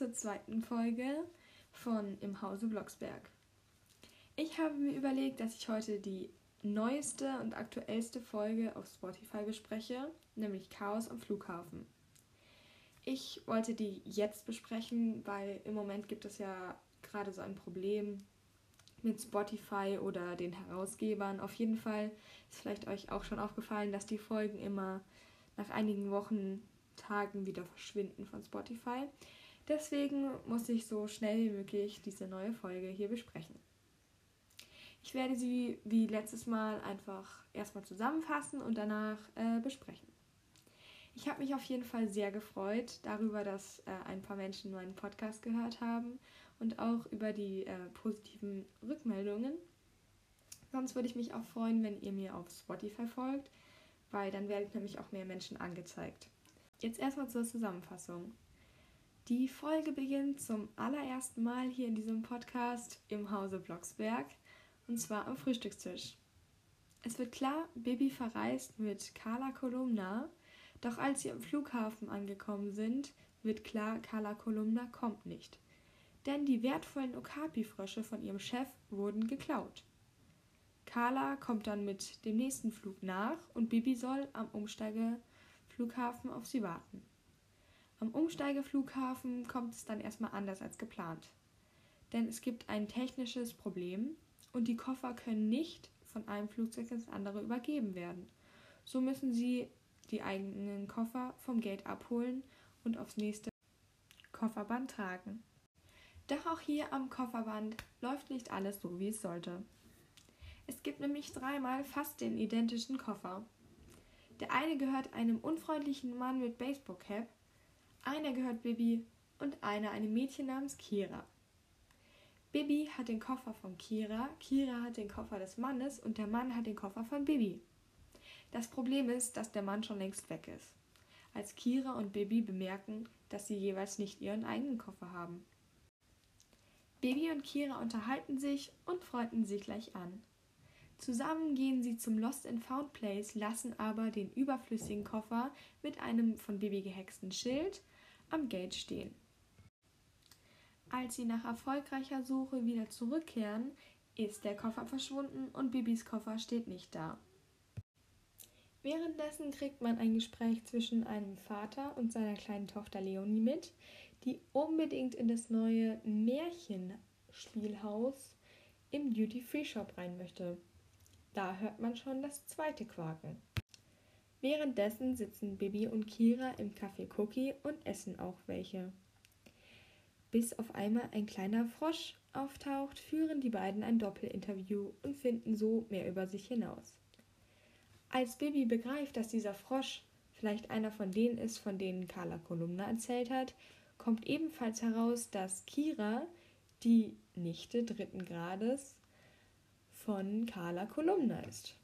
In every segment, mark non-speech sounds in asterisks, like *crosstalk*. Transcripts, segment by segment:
zur zweiten Folge von Im Hause Blocksberg. Ich habe mir überlegt, dass ich heute die neueste und aktuellste Folge auf Spotify bespreche, nämlich Chaos am Flughafen. Ich wollte die jetzt besprechen, weil im Moment gibt es ja gerade so ein Problem mit Spotify oder den Herausgebern. Auf jeden Fall ist vielleicht euch auch schon aufgefallen, dass die Folgen immer nach einigen Wochen Tagen wieder verschwinden von Spotify. Deswegen muss ich so schnell wie möglich diese neue Folge hier besprechen. Ich werde sie wie letztes Mal einfach erstmal zusammenfassen und danach äh, besprechen. Ich habe mich auf jeden Fall sehr gefreut darüber, dass äh, ein paar Menschen meinen Podcast gehört haben und auch über die äh, positiven Rückmeldungen. Sonst würde ich mich auch freuen, wenn ihr mir auf Spotify folgt, weil dann werde ich nämlich auch mehr Menschen angezeigt. Jetzt erstmal zur Zusammenfassung. Die Folge beginnt zum allerersten Mal hier in diesem Podcast im Hause Blocksberg und zwar am Frühstückstisch. Es wird klar, Bibi verreist mit Carla Kolumna, doch als sie am Flughafen angekommen sind, wird klar, Carla Kolumna kommt nicht. Denn die wertvollen Okapi-Frösche von ihrem Chef wurden geklaut. Carla kommt dann mit dem nächsten Flug nach und Bibi soll am Umsteige Flughafen auf sie warten. Am Umsteigeflughafen kommt es dann erstmal anders als geplant. Denn es gibt ein technisches Problem und die Koffer können nicht von einem Flugzeug ins andere übergeben werden. So müssen sie die eigenen Koffer vom Gate abholen und aufs nächste Kofferband tragen. Doch auch hier am Kofferband läuft nicht alles so, wie es sollte. Es gibt nämlich dreimal fast den identischen Koffer. Der eine gehört einem unfreundlichen Mann mit Baseballcap, einer gehört Bibi und einer einem Mädchen namens Kira. Bibi hat den Koffer von Kira, Kira hat den Koffer des Mannes und der Mann hat den Koffer von Bibi. Das Problem ist, dass der Mann schon längst weg ist. Als Kira und Bibi bemerken, dass sie jeweils nicht ihren eigenen Koffer haben. Bibi und Kira unterhalten sich und freunden sich gleich an. Zusammen gehen sie zum Lost and Found Place, lassen aber den überflüssigen Koffer mit einem von Bibi gehexten Schild am Gate stehen. Als sie nach erfolgreicher Suche wieder zurückkehren, ist der Koffer verschwunden und Bibis Koffer steht nicht da. Währenddessen kriegt man ein Gespräch zwischen einem Vater und seiner kleinen Tochter Leonie mit, die unbedingt in das neue Märchenspielhaus im Duty-Free-Shop rein möchte. Da hört man schon das zweite Quaken. Währenddessen sitzen Bibi und Kira im Café Cookie und essen auch welche. Bis auf einmal ein kleiner Frosch auftaucht, führen die beiden ein Doppelinterview und finden so mehr über sich hinaus. Als Bibi begreift, dass dieser Frosch vielleicht einer von denen ist, von denen Carla Kolumna erzählt hat, kommt ebenfalls heraus, dass Kira, die Nichte dritten Grades, von Carla Kolumna ist.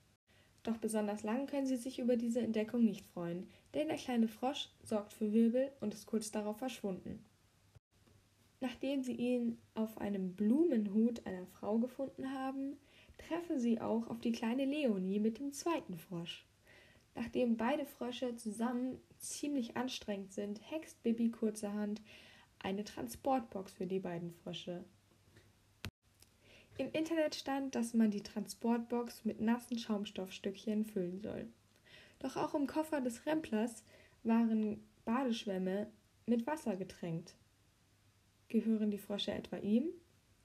Doch besonders lang können sie sich über diese Entdeckung nicht freuen, denn der kleine Frosch sorgt für Wirbel und ist kurz darauf verschwunden. Nachdem sie ihn auf einem Blumenhut einer Frau gefunden haben, treffen sie auch auf die kleine Leonie mit dem zweiten Frosch. Nachdem beide Frösche zusammen ziemlich anstrengend sind, hext Bibi kurzerhand eine Transportbox für die beiden Frösche. Im Internet stand, dass man die Transportbox mit nassen Schaumstoffstückchen füllen soll. Doch auch im Koffer des Remplers waren Badeschwämme mit Wasser getränkt. Gehören die Frösche etwa ihm?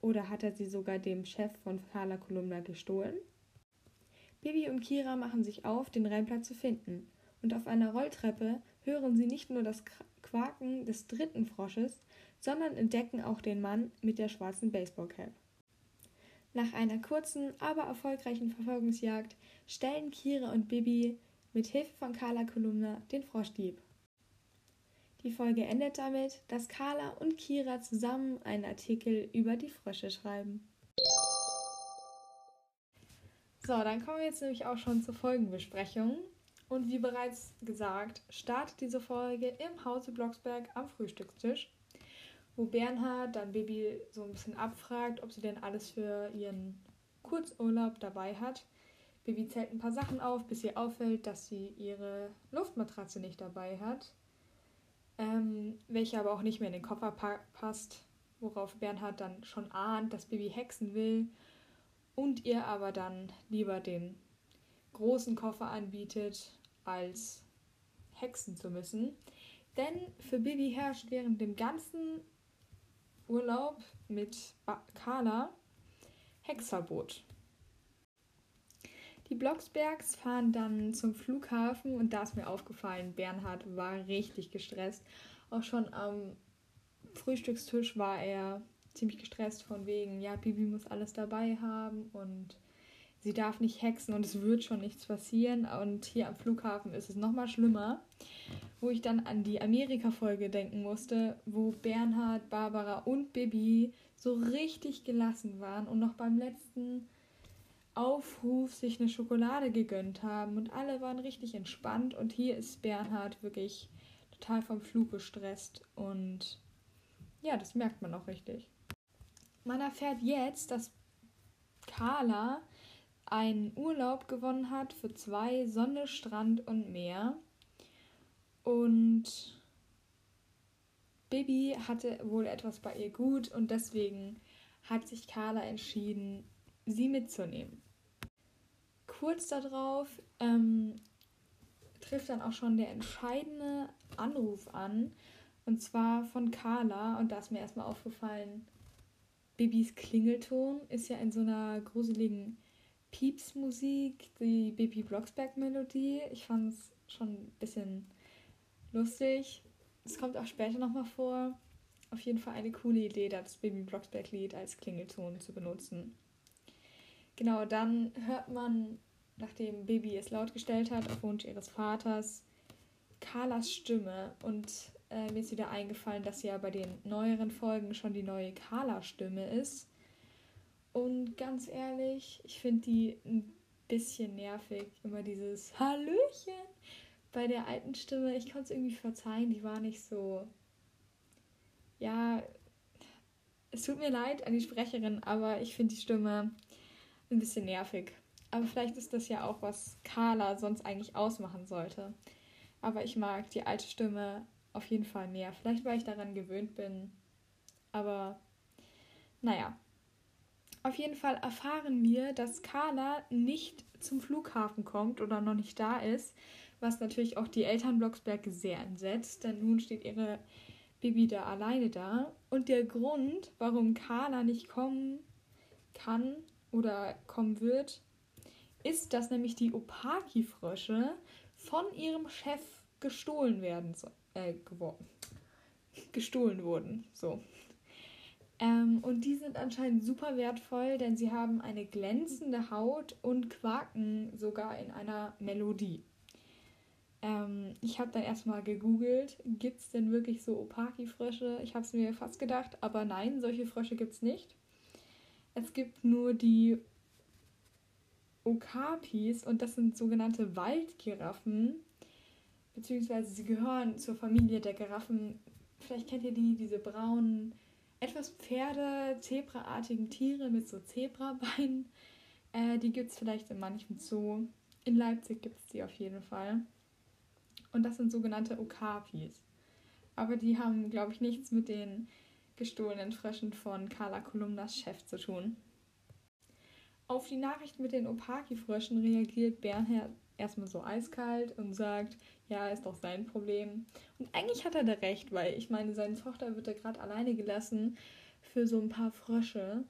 Oder hat er sie sogar dem Chef von Carla Kolumna gestohlen? Bibi und Kira machen sich auf, den Rempler zu finden, und auf einer Rolltreppe hören sie nicht nur das Quaken des dritten Frosches, sondern entdecken auch den Mann mit der schwarzen Baseballcap. Nach einer kurzen, aber erfolgreichen Verfolgungsjagd stellen Kira und Bibi mit Hilfe von Carla Kolumna den Froschdieb. Die Folge endet damit, dass Carla und Kira zusammen einen Artikel über die Frösche schreiben. So, dann kommen wir jetzt nämlich auch schon zur Folgenbesprechung. Und wie bereits gesagt, startet diese Folge im Hause Blocksberg am Frühstückstisch wo Bernhard dann Baby so ein bisschen abfragt, ob sie denn alles für ihren Kurzurlaub dabei hat. Baby zählt ein paar Sachen auf, bis ihr auffällt, dass sie ihre Luftmatratze nicht dabei hat. ähm, welche aber auch nicht mehr in den Koffer pa passt, worauf Bernhard dann schon ahnt, dass Bibi hexen will und ihr aber dann lieber den großen Koffer anbietet, als hexen zu müssen. Denn für Bibi herrscht während dem ganzen Urlaub mit Carla Hexverbot. Die Blocksbergs fahren dann zum Flughafen und da ist mir aufgefallen, Bernhard war richtig gestresst. Auch schon am Frühstückstisch war er ziemlich gestresst von wegen, ja, Bibi muss alles dabei haben und sie darf nicht hexen und es wird schon nichts passieren. Und hier am Flughafen ist es nochmal schlimmer, wo ich dann an die Amerika-Folge denken musste, wo Bernhard, Barbara und Bibi so richtig gelassen waren und noch beim letzten Aufruf sich eine Schokolade gegönnt haben und alle waren richtig entspannt und hier ist Bernhard wirklich total vom Flug gestresst und ja, das merkt man auch richtig. Man erfährt jetzt, dass Carla einen Urlaub gewonnen hat für zwei Sonne, Strand und Meer und Bibi hatte wohl etwas bei ihr gut und deswegen hat sich Carla entschieden, sie mitzunehmen. Kurz darauf ähm, trifft dann auch schon der entscheidende Anruf an, und zwar von Carla. Und da ist mir erstmal aufgefallen, Bibis Klingelton ist ja in so einer gruseligen Piepsmusik, die Bibi Blocksberg-Melodie. Ich fand es schon ein bisschen lustig. Es kommt auch später nochmal vor. Auf jeden Fall eine coole Idee, das Baby Blocksberg-Lied als Klingelton zu benutzen. Genau, dann hört man, nachdem Baby es laut gestellt hat, auf Wunsch ihres Vaters, Carlas Stimme. Und äh, mir ist wieder eingefallen, dass ja bei den neueren Folgen schon die neue Carla-Stimme ist. Und ganz ehrlich, ich finde die ein bisschen nervig. Immer dieses Hallöchen. Bei der alten Stimme, ich konnte es irgendwie verzeihen, die war nicht so. Ja, es tut mir leid an die Sprecherin, aber ich finde die Stimme ein bisschen nervig. Aber vielleicht ist das ja auch, was Carla sonst eigentlich ausmachen sollte. Aber ich mag die alte Stimme auf jeden Fall mehr. Vielleicht, weil ich daran gewöhnt bin. Aber naja. Auf jeden Fall erfahren wir, dass Carla nicht zum Flughafen kommt oder noch nicht da ist, was natürlich auch die Eltern Blocksberg sehr entsetzt, denn nun steht ihre Baby da alleine da. Und der Grund, warum Carla nicht kommen kann, oder kommen wird, ist, dass nämlich die Opaki-Frösche von ihrem Chef gestohlen werden, äh, gestohlen wurden, so. Ähm, und die sind anscheinend super wertvoll, denn sie haben eine glänzende Haut und quaken sogar in einer Melodie. Ähm, ich habe dann erstmal gegoogelt, gibt es denn wirklich so Opaki-Frösche? Ich habe es mir fast gedacht, aber nein, solche Frösche gibt es nicht. Es gibt nur die Okapis und das sind sogenannte Waldgiraffen, beziehungsweise sie gehören zur Familie der Giraffen. Vielleicht kennt ihr die, diese braunen, etwas Pferde, zebraartigen Tiere mit so Zebrabeinen. Äh, die gibt es vielleicht in manchem Zoo. In Leipzig gibt es die auf jeden Fall. Und das sind sogenannte Okapis. Aber die haben, glaube ich, nichts mit den gestohlenen Fröschen von Carla Kolumnas Chef zu tun. Auf die Nachricht mit den Opaki-Fröschen reagiert Bernhard erstmal so eiskalt und sagt, ja, ist doch sein Problem. Und eigentlich hat er da recht, weil ich meine, seine Tochter wird da gerade alleine gelassen für so ein paar Frösche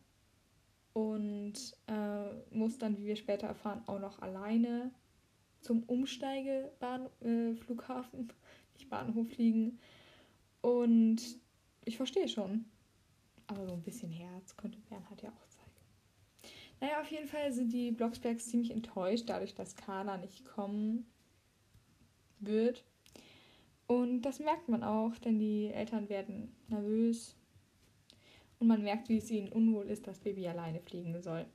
und äh, muss dann, wie wir später erfahren, auch noch alleine zum Umsteigeflughafen, äh, *laughs* nicht Bahnhof fliegen. Und ich verstehe schon. Aber so ein bisschen Herz könnte Bernhard ja auch. Naja, auf jeden Fall sind die Blocksbergs ziemlich enttäuscht, dadurch, dass Carla nicht kommen wird. Und das merkt man auch, denn die Eltern werden nervös. Und man merkt, wie es ihnen unwohl ist, dass Baby alleine fliegen soll.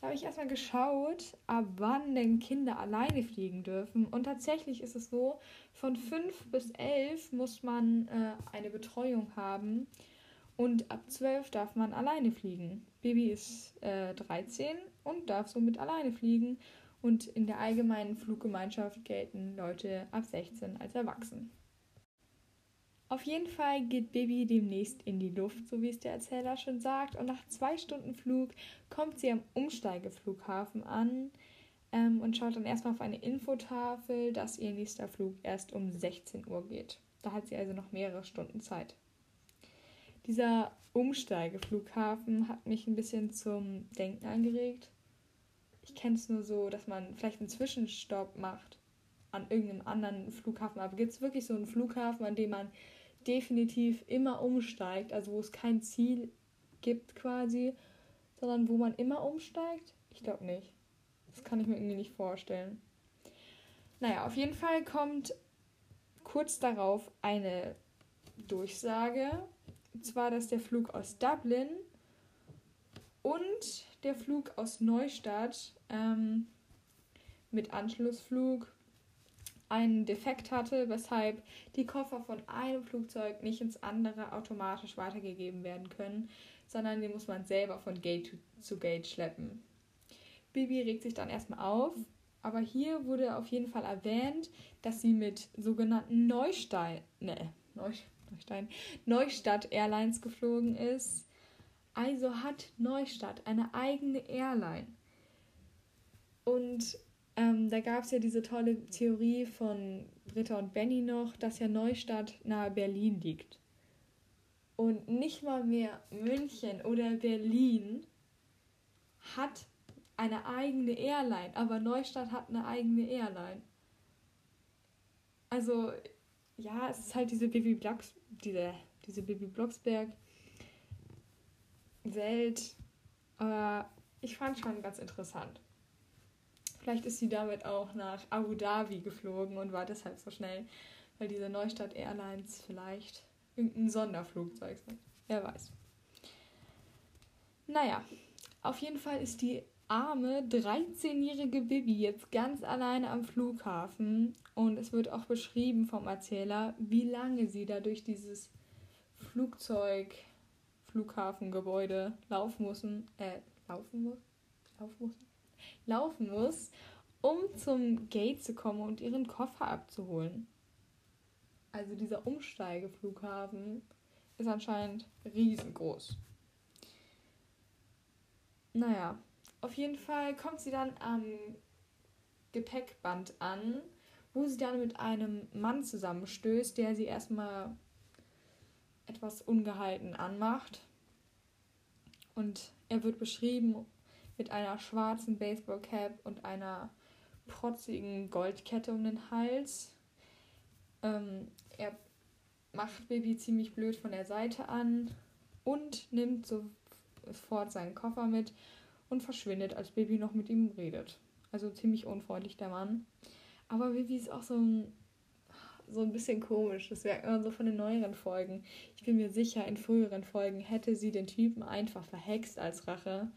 Da habe ich erstmal geschaut, ab wann denn Kinder alleine fliegen dürfen. Und tatsächlich ist es so, von 5 bis 11 muss man äh, eine Betreuung haben. Und ab 12 darf man alleine fliegen. Baby ist äh, 13 und darf somit alleine fliegen. Und in der allgemeinen Fluggemeinschaft gelten Leute ab 16 als erwachsen. Auf jeden Fall geht Bibi demnächst in die Luft, so wie es der Erzähler schon sagt. Und nach zwei Stunden Flug kommt sie am Umsteigeflughafen an ähm, und schaut dann erstmal auf eine Infotafel, dass ihr nächster Flug erst um 16 Uhr geht. Da hat sie also noch mehrere Stunden Zeit. Dieser Umsteigeflughafen hat mich ein bisschen zum Denken angeregt. Ich kenne es nur so, dass man vielleicht einen Zwischenstopp macht an irgendeinem anderen Flughafen. Aber gibt es wirklich so einen Flughafen, an dem man definitiv immer umsteigt, also wo es kein Ziel gibt quasi, sondern wo man immer umsteigt? Ich glaube nicht. Das kann ich mir irgendwie nicht vorstellen. Naja, auf jeden Fall kommt kurz darauf eine Durchsage, und zwar, dass der Flug aus Dublin und der Flug aus Neustadt ähm, mit Anschlussflug einen Defekt hatte, weshalb die Koffer von einem Flugzeug nicht ins andere automatisch weitergegeben werden können, sondern die muss man selber von Gate zu Gate schleppen. Bibi regt sich dann erstmal auf, aber hier wurde auf jeden Fall erwähnt, dass sie mit sogenannten Neustein, ne, Neustein, Neustadt Airlines geflogen ist. Also hat Neustadt eine eigene Airline. Und ähm, da gab es ja diese tolle Theorie von Britta und Benny noch, dass ja Neustadt nahe Berlin liegt. Und nicht mal mehr München oder Berlin hat eine eigene Airline, aber Neustadt hat eine eigene Airline. Also, ja, es ist halt diese Baby Blocks, diese, diese Baby Blocksberg Welt. Aber ich fand schon ganz interessant. Vielleicht ist sie damit auch nach Abu Dhabi geflogen und war deshalb so schnell, weil diese Neustadt Airlines vielleicht irgendein Sonderflugzeug sind. Wer weiß. Naja, auf jeden Fall ist die arme 13-jährige Bibi jetzt ganz alleine am Flughafen und es wird auch beschrieben vom Erzähler, wie lange sie da durch dieses Flugzeug, Flughafengebäude laufen müssen, äh, laufen muss, laufen müssen, laufen muss, um zum Gate zu kommen und ihren Koffer abzuholen. Also dieser Umsteigeflughafen ist anscheinend riesengroß. Naja, auf jeden Fall kommt sie dann am Gepäckband an, wo sie dann mit einem Mann zusammenstößt, der sie erstmal etwas ungehalten anmacht. Und er wird beschrieben mit einer schwarzen Baseballcap und einer protzigen Goldkette um den Hals. Ähm, er macht Baby ziemlich blöd von der Seite an und nimmt sofort seinen Koffer mit und verschwindet, als Baby noch mit ihm redet. Also ziemlich unfreundlich der Mann. Aber Baby ist auch so ein, so ein bisschen komisch. Das wäre immer so von den neueren Folgen. Ich bin mir sicher, in früheren Folgen hätte sie den Typen einfach verhext als Rache.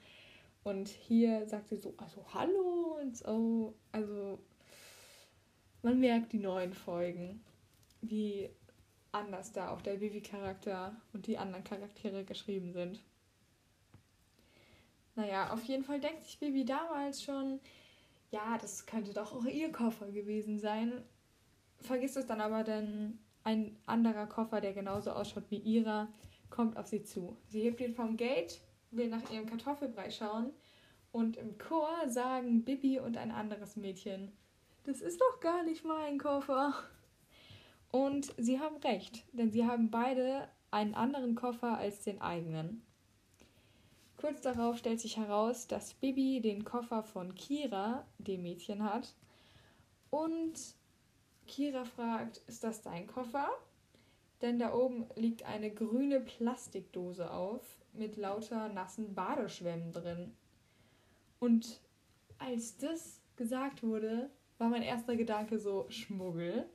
Und hier sagt sie so, also hallo und so. Also man merkt die neuen Folgen, wie anders da auch der Vivi-Charakter und die anderen Charaktere geschrieben sind. Naja, auf jeden Fall denkt sich Bibi damals schon, ja, das könnte doch auch ihr Koffer gewesen sein. Vergisst es dann aber, denn ein anderer Koffer, der genauso ausschaut wie ihrer, kommt auf sie zu. Sie hebt ihn vom Gate will nach ihrem Kartoffelbrei schauen und im Chor sagen Bibi und ein anderes Mädchen, das ist doch gar nicht mein Koffer. Und sie haben recht, denn sie haben beide einen anderen Koffer als den eigenen. Kurz darauf stellt sich heraus, dass Bibi den Koffer von Kira, dem Mädchen, hat. Und Kira fragt, ist das dein Koffer? Denn da oben liegt eine grüne Plastikdose auf mit lauter nassen Badeschwämmen drin. Und als das gesagt wurde, war mein erster Gedanke so Schmuggel.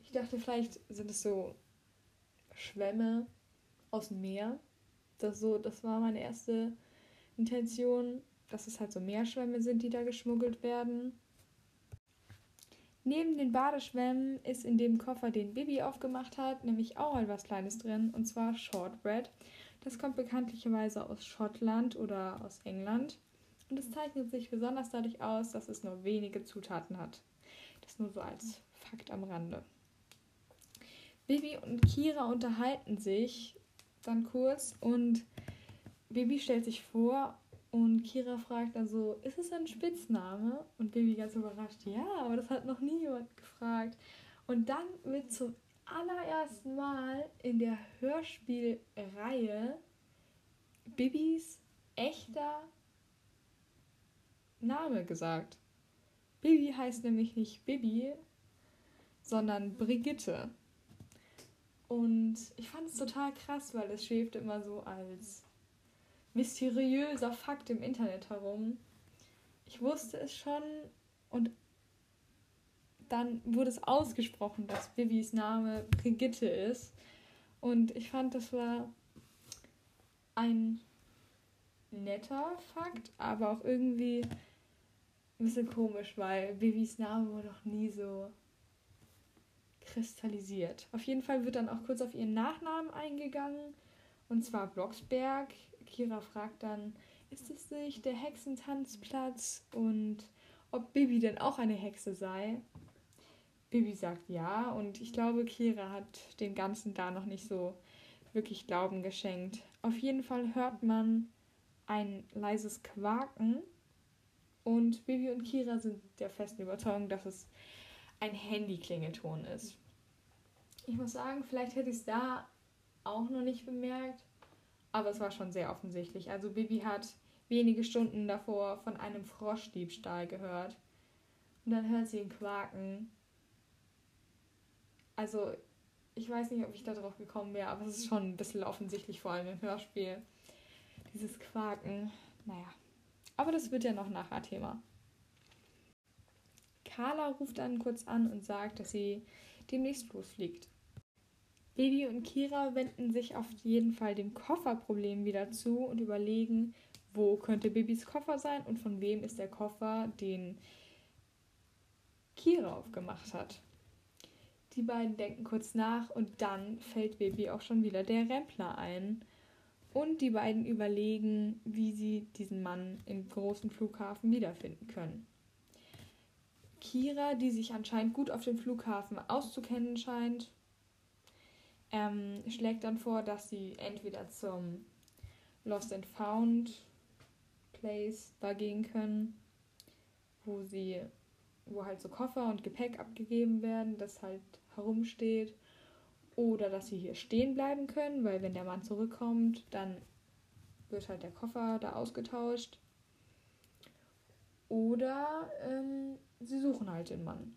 Ich dachte, vielleicht sind es so Schwämme aus dem Meer. Das, so, das war meine erste Intention, dass es halt so Meerschwämme sind, die da geschmuggelt werden. Neben den Badeschwämmen ist in dem Koffer, den Bibi aufgemacht hat, nämlich auch etwas Kleines drin, und zwar Shortbread. Das kommt bekanntlicherweise aus Schottland oder aus England und es zeichnet sich besonders dadurch aus, dass es nur wenige Zutaten hat. Das nur so als Fakt am Rande. Bibi und Kira unterhalten sich dann kurz und Bibi stellt sich vor und Kira fragt dann so, ist es ein Spitzname? Und Bibi ganz überrascht, ja, aber das hat noch nie jemand gefragt. Und dann wird zum allerersten Mal in der Hörspielreihe Bibis echter Name gesagt. Bibi heißt nämlich nicht Bibi, sondern Brigitte. Und ich fand es total krass, weil es schwebt immer so als mysteriöser Fakt im Internet herum. Ich wusste es schon und dann wurde es ausgesprochen, dass Bibis Name Brigitte ist. Und ich fand, das war ein netter Fakt, aber auch irgendwie ein bisschen komisch, weil Bibis Name war noch nie so kristallisiert. Auf jeden Fall wird dann auch kurz auf ihren Nachnamen eingegangen, und zwar Blocksberg. Kira fragt dann, ist es nicht der Hexentanzplatz und ob Bibi denn auch eine Hexe sei? Bibi sagt ja und ich glaube, Kira hat dem Ganzen da noch nicht so wirklich Glauben geschenkt. Auf jeden Fall hört man ein leises Quaken und Bibi und Kira sind der festen Überzeugung, dass es ein Handy-Klingelton ist. Ich muss sagen, vielleicht hätte ich es da auch noch nicht bemerkt, aber es war schon sehr offensichtlich. Also Bibi hat wenige Stunden davor von einem Froschdiebstahl gehört. Und dann hört sie ihn quaken also, ich weiß nicht, ob ich da drauf gekommen wäre, aber es ist schon ein bisschen offensichtlich, vor allem im Hörspiel. Dieses Quaken, naja. Aber das wird ja noch nachher Thema. Carla ruft dann kurz an und sagt, dass sie demnächst losfliegt. Baby und Kira wenden sich auf jeden Fall dem Kofferproblem wieder zu und überlegen, wo könnte Babys Koffer sein und von wem ist der Koffer, den Kira aufgemacht hat. Die beiden denken kurz nach und dann fällt Baby auch schon wieder der Rempler ein. Und die beiden überlegen, wie sie diesen Mann im großen Flughafen wiederfinden können. Kira, die sich anscheinend gut auf dem Flughafen auszukennen scheint, ähm, schlägt dann vor, dass sie entweder zum Lost and Found Place da gehen können, wo sie, wo halt so Koffer und Gepäck abgegeben werden, das halt herumsteht. Oder dass sie hier stehen bleiben können, weil wenn der Mann zurückkommt, dann wird halt der Koffer da ausgetauscht. Oder ähm, sie suchen halt den Mann.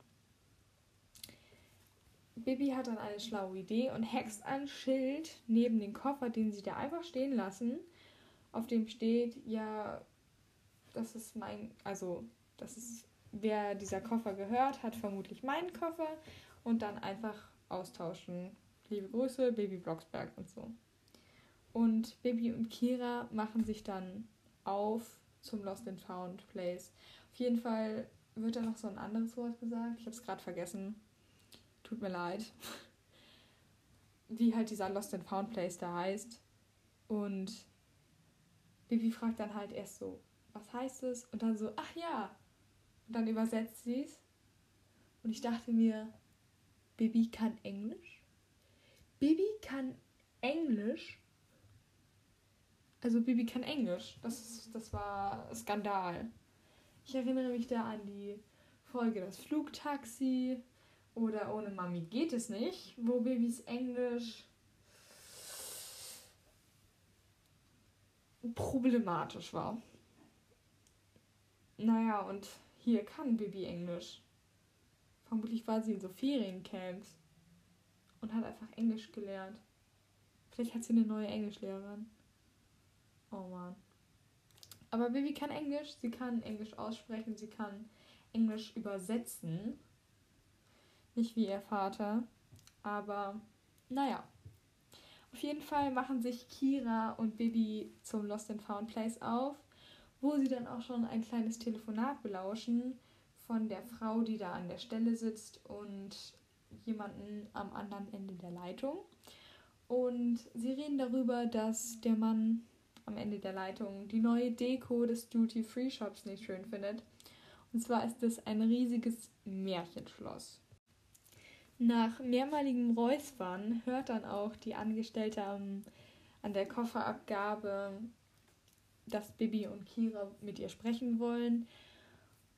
Bibi hat dann eine schlaue Idee und hext ein Schild neben den Koffer, den sie da einfach stehen lassen. Auf dem steht, ja, das ist mein, also, das ist, wer dieser Koffer gehört, hat vermutlich meinen Koffer und dann einfach austauschen. Liebe Grüße, Baby Blocksberg und so. Und Baby und Kira machen sich dann auf zum Lost and Found Place. Auf jeden Fall wird da noch so ein anderes Wort gesagt. Ich habe es gerade vergessen. Tut mir leid. Wie halt dieser Lost and Found Place da heißt. Und Bibi fragt dann halt erst so, was heißt es? Und dann so, ach ja. Und dann übersetzt sie es. Und ich dachte mir, Bibi kann Englisch. Bibi kann Englisch. Also Bibi kann Englisch. Das, das war Skandal. Ich erinnere mich da an die Folge Das Flugtaxi oder Ohne Mami geht es nicht, wo Bibis Englisch problematisch war. Naja, und hier kann Bibi Englisch. Vermutlich war sie in so Feriencamps und hat einfach Englisch gelernt. Vielleicht hat sie eine neue Englischlehrerin. Oh man. Aber Bibi kann Englisch, sie kann Englisch aussprechen, sie kann Englisch übersetzen. Nicht wie ihr Vater, aber naja. Auf jeden Fall machen sich Kira und Bibi zum Lost and Found Place auf, wo sie dann auch schon ein kleines Telefonat belauschen von der Frau, die da an der Stelle sitzt und jemanden am anderen Ende der Leitung. Und sie reden darüber, dass der Mann am Ende der Leitung die neue Deko des Duty-Free-Shops nicht schön findet. Und zwar ist es ein riesiges Märchenschloss. Nach mehrmaligem Räuspern hört dann auch die Angestellte am, an der Kofferabgabe, dass Bibi und Kira mit ihr sprechen wollen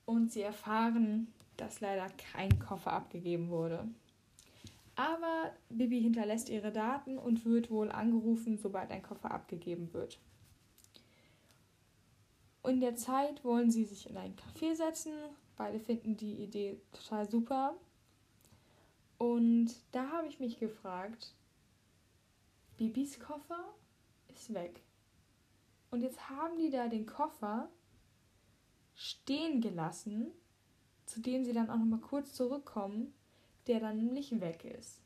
und sie erfahren, dass leider kein Koffer abgegeben wurde. Aber Bibi hinterlässt ihre Daten und wird wohl angerufen, sobald ein Koffer abgegeben wird. In der Zeit wollen sie sich in ein Café setzen. Beide finden die Idee total super. Und da habe ich mich gefragt, Bibis Koffer ist weg. Und jetzt haben die da den Koffer stehen gelassen, zu dem sie dann auch nochmal kurz zurückkommen, der dann nämlich weg ist.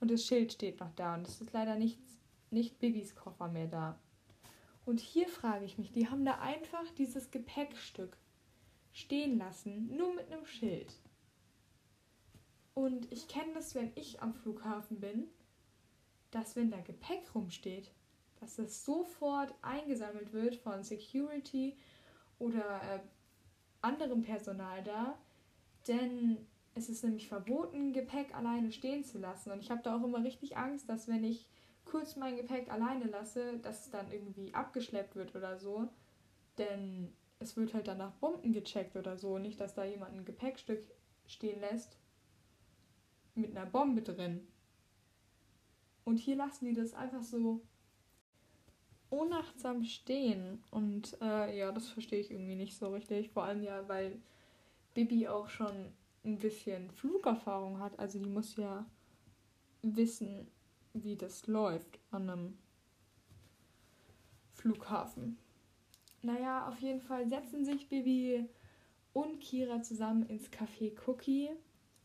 Und das Schild steht noch da und es ist leider nichts, nicht Bibis Koffer mehr da. Und hier frage ich mich, die haben da einfach dieses Gepäckstück stehen lassen, nur mit einem Schild. Und ich kenne das, wenn ich am Flughafen bin, dass wenn da Gepäck rumsteht, dass das sofort eingesammelt wird von Security oder äh, anderem Personal da, denn es ist nämlich verboten, Gepäck alleine stehen zu lassen. Und ich habe da auch immer richtig Angst, dass wenn ich kurz mein Gepäck alleine lasse, dass es dann irgendwie abgeschleppt wird oder so. Denn es wird halt dann nach Bomben gecheckt oder so. Nicht, dass da jemand ein Gepäckstück stehen lässt mit einer Bombe drin. Und hier lassen die das einfach so unachtsam stehen. Und äh, ja, das verstehe ich irgendwie nicht so richtig. Vor allem ja, weil Bibi auch schon ein bisschen Flugerfahrung hat. Also die muss ja wissen, wie das läuft an einem Flughafen. Naja, auf jeden Fall setzen sich Bibi und Kira zusammen ins Café Cookie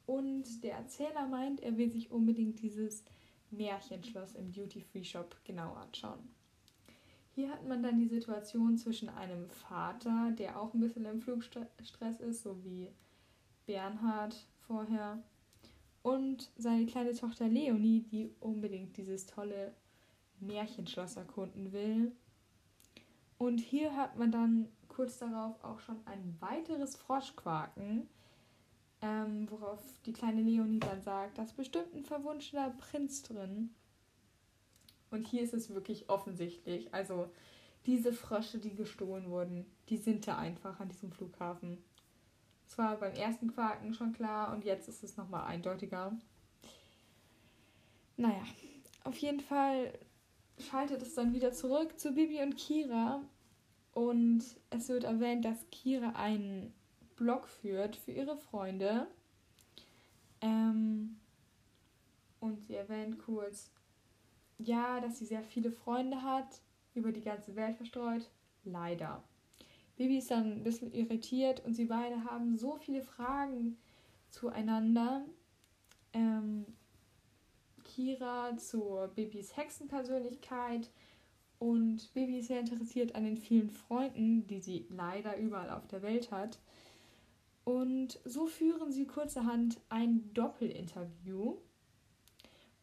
und der Erzähler meint, er will sich unbedingt dieses Märchenschloss im Duty-Free-Shop genau anschauen. Hier hat man dann die Situation zwischen einem Vater, der auch ein bisschen im Flugstress ist, so wie Bernhard vorher, und seine kleine Tochter Leonie, die unbedingt dieses tolle Märchenschloss erkunden will. Und hier hat man dann kurz darauf auch schon ein weiteres Froschquaken, ähm, worauf die kleine Leonie dann sagt, da ist bestimmt ein verwunschener Prinz drin. Und hier ist es wirklich offensichtlich. Also diese Frösche, die gestohlen wurden, die sind da einfach an diesem Flughafen. Es war beim ersten Quaken schon klar und jetzt ist es nochmal eindeutiger. Naja, auf jeden Fall schaltet es dann wieder zurück zu Bibi und Kira. Und es wird erwähnt, dass Kira einen Blog führt für ihre Freunde. Ähm, und sie erwähnt kurz, ja, dass sie sehr viele Freunde hat, über die ganze Welt verstreut. Leider. Bibi ist dann ein bisschen irritiert und sie beide haben so viele Fragen zueinander. Ähm, Kira zur Bibis Hexenpersönlichkeit und Bibi ist sehr interessiert an den vielen Freunden, die sie leider überall auf der Welt hat. Und so führen sie kurzerhand ein Doppelinterview,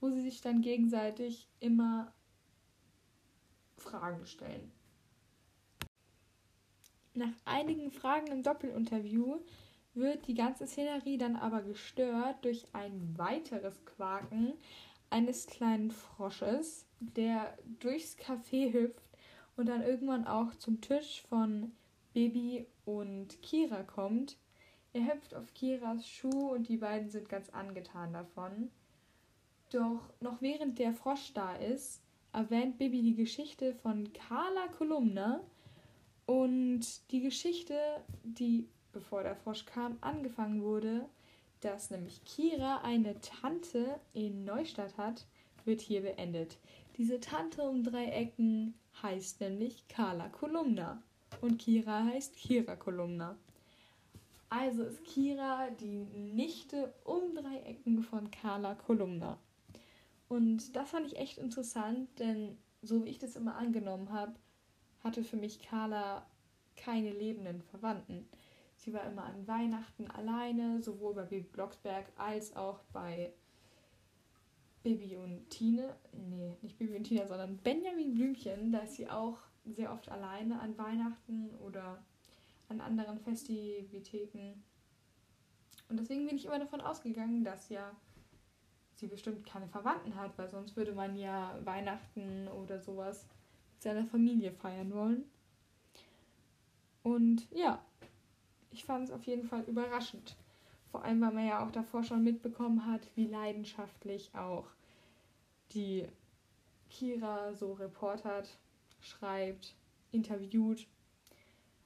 wo sie sich dann gegenseitig immer Fragen stellen. Nach einigen Fragen im Doppelinterview wird die ganze Szenerie dann aber gestört durch ein weiteres Quaken eines kleinen Frosches, der durchs Café hüpft und dann irgendwann auch zum Tisch von Baby und Kira kommt er hüpft auf Kiras Schuh und die beiden sind ganz angetan davon. Doch noch während der Frosch da ist, erwähnt Bibi die Geschichte von Carla Kolumna und die Geschichte, die, bevor der Frosch kam, angefangen wurde, dass nämlich Kira eine Tante in Neustadt hat, wird hier beendet. Diese Tante um drei Ecken heißt nämlich Carla Kolumna und Kira heißt Kira Kolumna. Also ist Kira die Nichte um drei Ecken von Carla Kolumna. Und das fand ich echt interessant, denn so wie ich das immer angenommen habe, hatte für mich Carla keine lebenden Verwandten. Sie war immer an Weihnachten alleine, sowohl bei Baby Blocksberg als auch bei Bibi und Tine. Nee, nicht Bibi und Tina, sondern Benjamin Blümchen. Da ist sie auch sehr oft alleine an Weihnachten oder an anderen Festivitäten. Und deswegen bin ich immer davon ausgegangen, dass ja sie bestimmt keine Verwandten hat, weil sonst würde man ja Weihnachten oder sowas seiner Familie feiern wollen. Und ja, ich fand es auf jeden Fall überraschend. Vor allem, weil man ja auch davor schon mitbekommen hat, wie leidenschaftlich auch die Kira so reportert, schreibt, interviewt.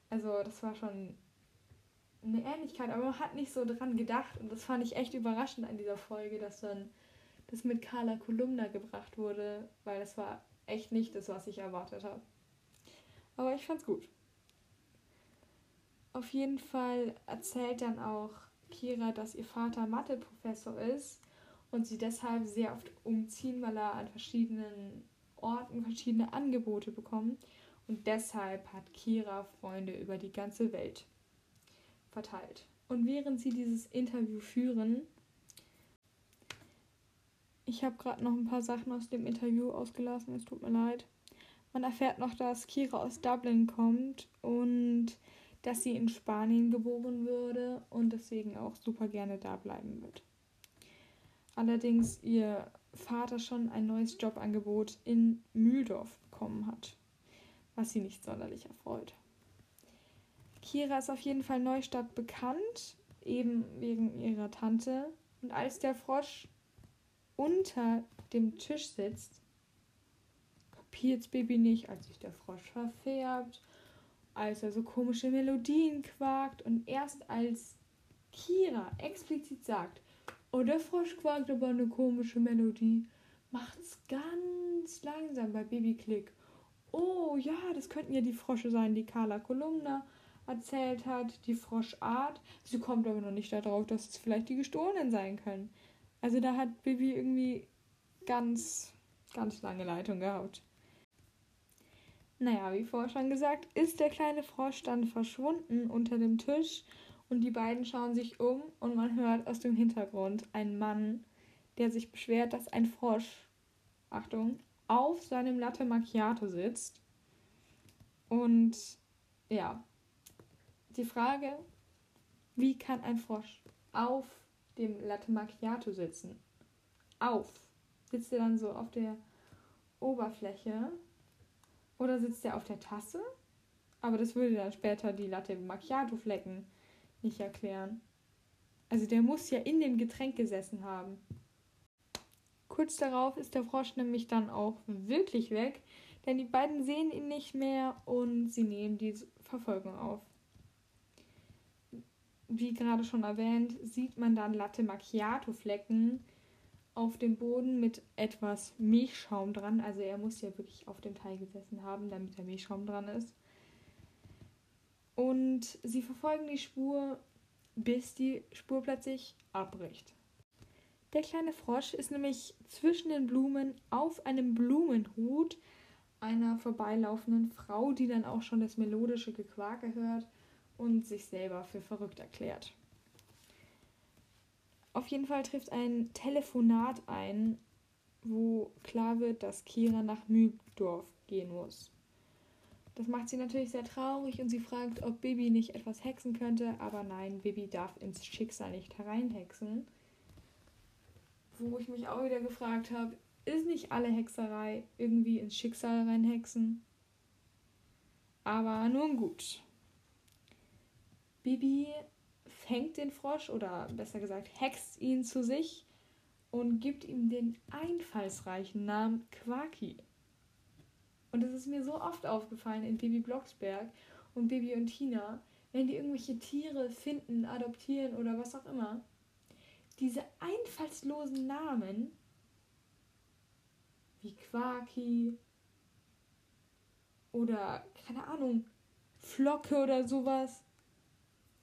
Also das war schon eine Ähnlichkeit, aber man hat nicht so dran gedacht und das fand ich echt überraschend an dieser Folge, dass dann das mit Carla Kolumna gebracht wurde, weil das war echt nicht das, was ich erwartet habe. Aber ich fand's gut. Auf jeden Fall erzählt dann auch Kira, dass ihr Vater Matheprofessor ist und sie deshalb sehr oft umziehen, weil er an verschiedenen Orten verschiedene Angebote bekommt. Und deshalb hat Kira Freunde über die ganze Welt verteilt. Und während sie dieses Interview führen, ich habe gerade noch ein paar Sachen aus dem Interview ausgelassen, es tut mir leid. Man erfährt noch, dass Kira aus Dublin kommt und dass sie in Spanien geboren würde und deswegen auch super gerne da bleiben wird. Allerdings ihr Vater schon ein neues Jobangebot in Mühldorf bekommen hat, was sie nicht sonderlich erfreut. Kira ist auf jeden Fall Neustadt bekannt, eben wegen ihrer Tante. Und als der Frosch unter dem Tisch sitzt, kapiert's Baby nicht, als sich der Frosch verfärbt, als er so komische Melodien quakt und erst als Kira explizit sagt, oh, der Frosch quakt aber eine komische Melodie, macht's ganz langsam bei Babyklick. Oh ja, das könnten ja die Frosche sein, die Carla Kolumna erzählt hat, die Froschart. Sie kommt aber noch nicht darauf, dass es vielleicht die Gestohlenen sein können. Also da hat Bibi irgendwie ganz, ganz lange Leitung gehabt. Naja, wie vorher schon gesagt, ist der kleine Frosch dann verschwunden unter dem Tisch und die beiden schauen sich um und man hört aus dem Hintergrund einen Mann, der sich beschwert, dass ein Frosch, Achtung, auf seinem Latte Macchiato sitzt. Und ja, die Frage, wie kann ein Frosch auf dem Latte Macchiato sitzen. Auf. Sitzt er dann so auf der Oberfläche oder sitzt er auf der Tasse? Aber das würde dann später die Latte Macchiato Flecken nicht erklären. Also der muss ja in dem Getränk gesessen haben. Kurz darauf ist der Frosch nämlich dann auch wirklich weg, denn die beiden sehen ihn nicht mehr und sie nehmen die Verfolgung auf wie gerade schon erwähnt, sieht man dann Latte Macchiato Flecken auf dem Boden mit etwas Milchschaum dran. Also er muss ja wirklich auf dem Teil gesessen haben, damit der Milchschaum dran ist. Und sie verfolgen die Spur, bis die Spur plötzlich abbricht. Der kleine Frosch ist nämlich zwischen den Blumen auf einem Blumenhut einer vorbeilaufenden Frau, die dann auch schon das melodische Gequake hört und sich selber für verrückt erklärt. Auf jeden Fall trifft ein Telefonat ein, wo klar wird, dass Kira nach Mühldorf gehen muss. Das macht sie natürlich sehr traurig und sie fragt, ob Bibi nicht etwas hexen könnte, aber nein, Bibi darf ins Schicksal nicht hereinhexen. Wo ich mich auch wieder gefragt habe, ist nicht alle Hexerei irgendwie ins Schicksal reinhexen? Aber nun gut. Bibi fängt den Frosch oder besser gesagt hext ihn zu sich und gibt ihm den einfallsreichen Namen Quaki. Und das ist mir so oft aufgefallen in Bibi Blocksberg und Bibi und Tina, wenn die irgendwelche Tiere finden, adoptieren oder was auch immer. Diese einfallslosen Namen wie Quaki oder keine Ahnung, Flocke oder sowas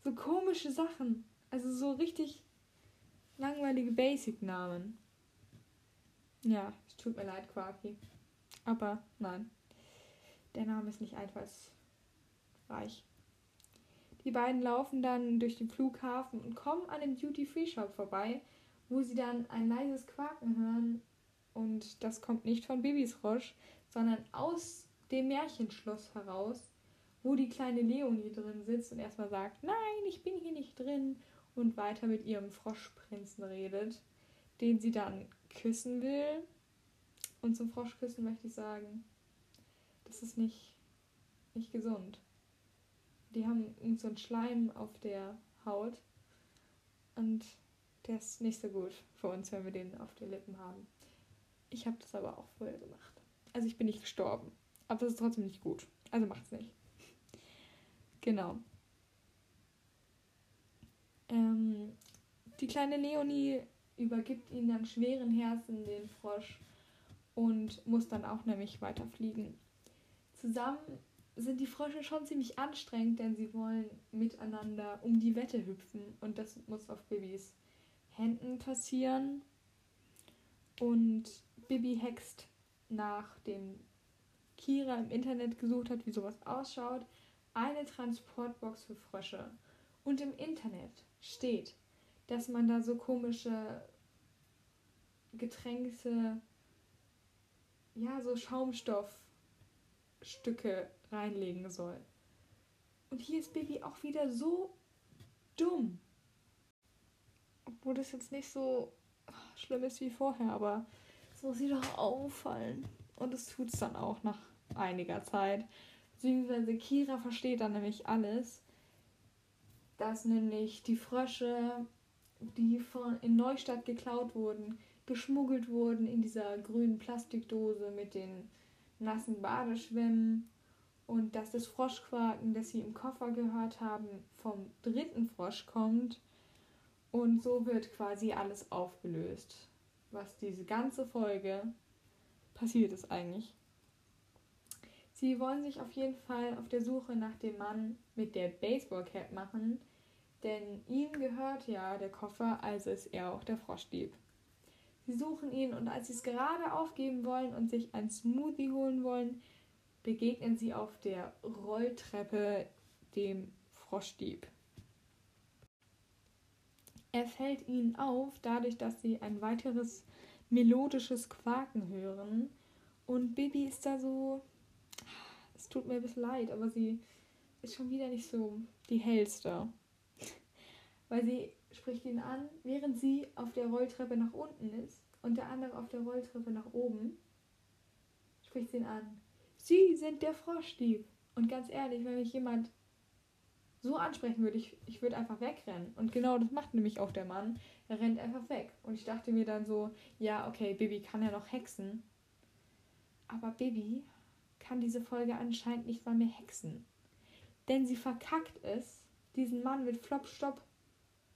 so komische Sachen. Also so richtig langweilige Basic-Namen. Ja, es tut mir leid, Quarky. Aber nein, der Name ist nicht einfallsreich. Die beiden laufen dann durch den Flughafen und kommen an dem Duty-Free-Shop vorbei, wo sie dann ein leises Quaken hören. Und das kommt nicht von Bibis Roche, sondern aus dem Märchenschloss heraus wo die kleine Leonie drin sitzt und erstmal sagt, nein, ich bin hier nicht drin und weiter mit ihrem Froschprinzen redet, den sie dann küssen will. Und zum Froschküssen möchte ich sagen, das ist nicht, nicht gesund. Die haben so einen Schleim auf der Haut und der ist nicht so gut für uns, wenn wir den auf den Lippen haben. Ich habe das aber auch vorher gemacht. Also ich bin nicht gestorben, aber es ist trotzdem nicht gut. Also macht's nicht. Genau. Ähm, die kleine Leonie übergibt ihnen dann schweren Herzen den Frosch und muss dann auch nämlich weiterfliegen. Zusammen sind die Frösche schon ziemlich anstrengend, denn sie wollen miteinander um die Wette hüpfen und das muss auf Bibis Händen passieren. Und Bibi hext nach dem Kira im Internet gesucht hat, wie sowas ausschaut, eine Transportbox für Frösche. Und im Internet steht, dass man da so komische Getränke, ja, so Schaumstoffstücke reinlegen soll. Und hier ist Baby auch wieder so dumm. Obwohl das jetzt nicht so schlimm ist wie vorher, aber es muss sie doch auffallen. Und es tut es dann auch nach einiger Zeit. Beziehungsweise Kira versteht dann nämlich alles, dass nämlich die Frösche, die von in Neustadt geklaut wurden, geschmuggelt wurden in dieser grünen Plastikdose mit den nassen Badeschwämmen und dass das Froschquaken, das sie im Koffer gehört haben, vom dritten Frosch kommt. Und so wird quasi alles aufgelöst, was diese ganze Folge passiert ist eigentlich. Sie wollen sich auf jeden Fall auf der Suche nach dem Mann mit der Baseballcap machen, denn ihm gehört ja der Koffer, also ist er auch der Froschdieb. Sie suchen ihn und als sie es gerade aufgeben wollen und sich ein Smoothie holen wollen, begegnen sie auf der Rolltreppe dem Froschdieb. Er fällt ihnen auf, dadurch, dass sie ein weiteres melodisches Quaken hören. Und Bibi ist da so. Tut mir ein bisschen leid, aber sie ist schon wieder nicht so die hellste. Weil sie spricht ihn an, während sie auf der Rolltreppe nach unten ist und der andere auf der Rolltreppe nach oben. Spricht sie ihn an. Sie sind der Froschdieb. Und ganz ehrlich, wenn mich jemand so ansprechen würde, ich, ich würde einfach wegrennen. Und genau das macht nämlich auch der Mann. Er rennt einfach weg. Und ich dachte mir dann so, ja, okay, Bibi kann ja noch hexen. Aber Bibi kann diese Folge anscheinend nicht mal mehr hexen. Denn sie verkackt es, diesen Mann mit Flop, Stopp,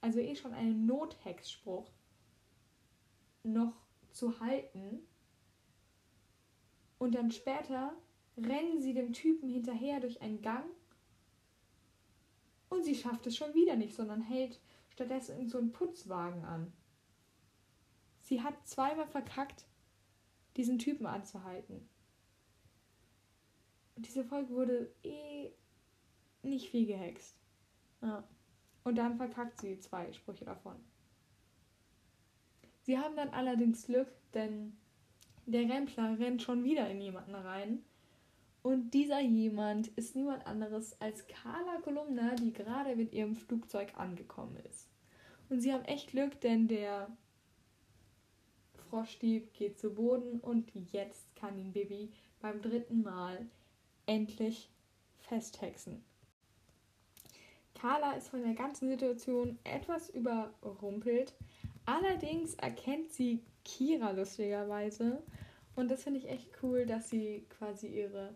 also eh schon einen Nothexspruch, noch zu halten. Und dann später rennen sie dem Typen hinterher durch einen Gang und sie schafft es schon wieder nicht, sondern hält stattdessen so einen Putzwagen an. Sie hat zweimal verkackt, diesen Typen anzuhalten. Diese Folge wurde eh nicht viel gehext. Ja. Und dann verkackt sie zwei Sprüche davon. Sie haben dann allerdings Glück, denn der Rempler rennt schon wieder in jemanden rein und dieser jemand ist niemand anderes als Carla Kolumna, die gerade mit ihrem Flugzeug angekommen ist. Und sie haben echt Glück, denn der Froschdieb geht zu Boden und jetzt kann ihn Bibi beim dritten Mal endlich festhexen. Carla ist von der ganzen Situation etwas überrumpelt. Allerdings erkennt sie Kira lustigerweise. Und das finde ich echt cool, dass sie quasi ihre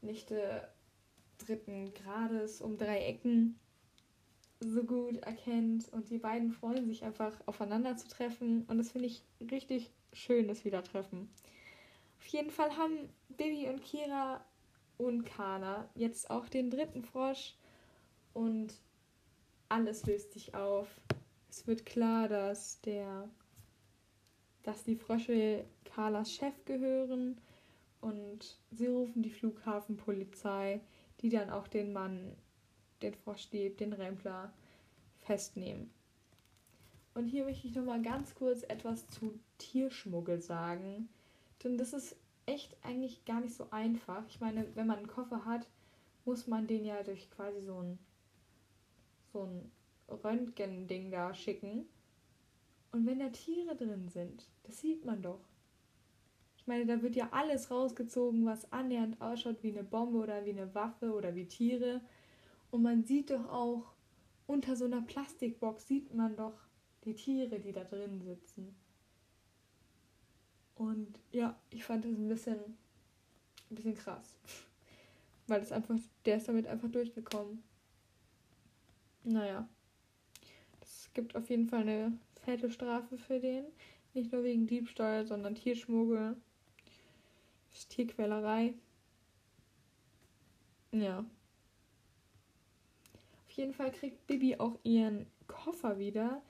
Nichte dritten Grades um drei Ecken so gut erkennt und die beiden freuen sich einfach aufeinander zu treffen und das finde ich richtig schön, das Wiedertreffen. Auf jeden Fall haben Bibi und Kira und Kana jetzt auch den dritten Frosch und alles löst sich auf. Es wird klar, dass der dass die Frösche Carlas Chef gehören und sie rufen die Flughafenpolizei, die dann auch den Mann, den Froschdieb, den Rempler festnehmen. Und hier möchte ich nochmal ganz kurz etwas zu Tierschmuggel sagen. Denn das ist echt eigentlich gar nicht so einfach. Ich meine, wenn man einen Koffer hat, muss man den ja durch quasi so ein, so ein Röntgen-Ding da schicken. Und wenn da Tiere drin sind, das sieht man doch. Ich meine, da wird ja alles rausgezogen, was annähernd ausschaut wie eine Bombe oder wie eine Waffe oder wie Tiere. Und man sieht doch auch, unter so einer Plastikbox sieht man doch die Tiere, die da drin sitzen. Und ja, ich fand das ein bisschen, ein bisschen krass. *laughs* Weil es einfach, der ist damit einfach durchgekommen. Naja. Es gibt auf jeden Fall eine fette Strafe für den. Nicht nur wegen Diebstahl, sondern Tierschmuggel. Tierquälerei. Ja. Auf jeden Fall kriegt Bibi auch ihren Koffer wieder,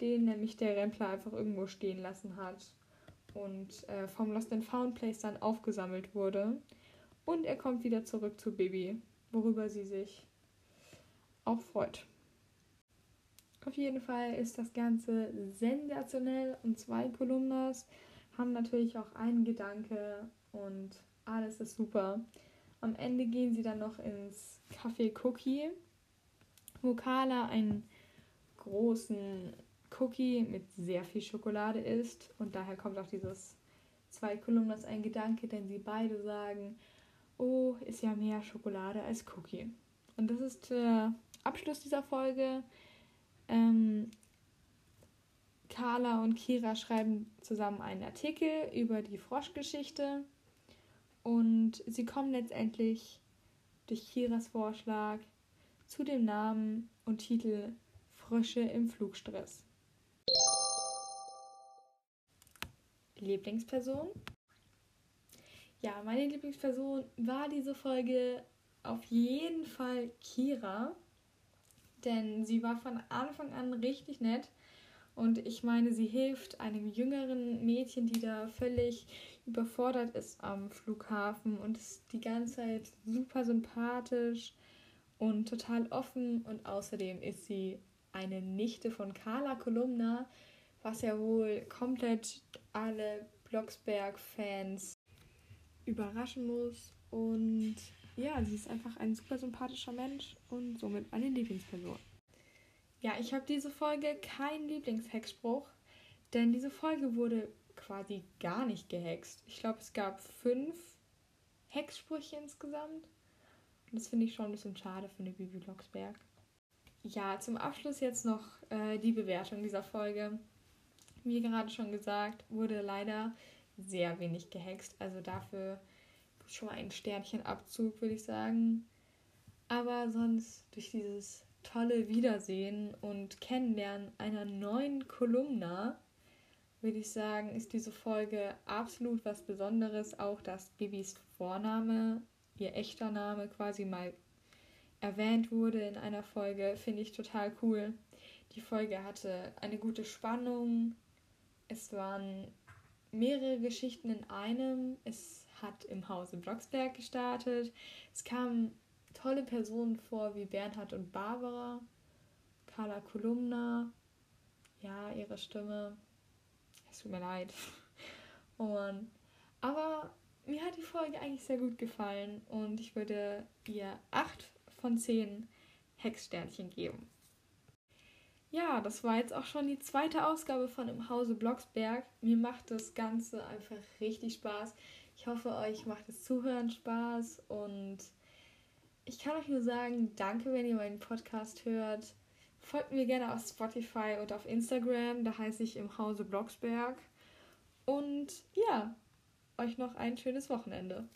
den nämlich der Rempler einfach irgendwo stehen lassen hat und äh, vom Lost and Found Place dann aufgesammelt wurde. Und er kommt wieder zurück zu Bibi, worüber sie sich auch freut. Auf jeden Fall ist das Ganze sensationell und zwei Kolumnas haben natürlich auch einen Gedanke und alles ist super. Am Ende gehen sie dann noch ins Café Cookie, wo Carla einen großen Cookie mit sehr viel Schokolade isst und daher kommt auch dieses zwei Kolumnas ein Gedanke, denn sie beide sagen, oh, ist ja mehr Schokolade als Cookie. Und das ist der Abschluss dieser Folge. Ähm, Carla und Kira schreiben zusammen einen Artikel über die Froschgeschichte und sie kommen letztendlich durch Kiras Vorschlag zu dem Namen und Titel Frösche im Flugstress. Lieblingsperson? Ja, meine Lieblingsperson war diese Folge auf jeden Fall Kira, denn sie war von Anfang an richtig nett und ich meine, sie hilft einem jüngeren Mädchen, die da völlig überfordert ist am Flughafen und ist die ganze Zeit super sympathisch und total offen und außerdem ist sie eine Nichte von Carla Kolumna, was ja wohl komplett alle Blocksberg-Fans überraschen muss. Und ja, sie ist einfach ein super sympathischer Mensch und somit meine Lieblingsperson. Ja, ich habe diese Folge keinen Lieblingshexspruch, denn diese Folge wurde quasi gar nicht gehext. Ich glaube, es gab fünf Hexsprüche insgesamt. Und das finde ich schon ein bisschen schade für eine Bibi Blocksberg. Ja, zum Abschluss jetzt noch äh, die Bewertung dieser Folge. Wie gerade schon gesagt, wurde leider sehr wenig gehext. Also dafür schon mal ein Sternchenabzug, würde ich sagen. Aber sonst durch dieses tolle Wiedersehen und Kennenlernen einer neuen Kolumna, würde ich sagen, ist diese Folge absolut was Besonderes. Auch dass Bibis Vorname, ihr echter Name quasi mal erwähnt wurde in einer Folge, finde ich total cool. Die Folge hatte eine gute Spannung. Es waren mehrere Geschichten in einem. Es hat im Hause Blocksberg gestartet. Es kamen tolle Personen vor wie Bernhard und Barbara, Carla Kolumna. Ja, ihre Stimme. Es tut mir leid. Und, aber mir hat die Folge eigentlich sehr gut gefallen und ich würde ihr acht von 10 Hexsternchen geben. Ja, das war jetzt auch schon die zweite Ausgabe von Im Hause Blocksberg. Mir macht das Ganze einfach richtig Spaß. Ich hoffe, euch macht das Zuhören Spaß und ich kann euch nur sagen, danke, wenn ihr meinen Podcast hört. Folgt mir gerne auf Spotify und auf Instagram, da heiße ich Im Hause Blocksberg. Und ja, euch noch ein schönes Wochenende.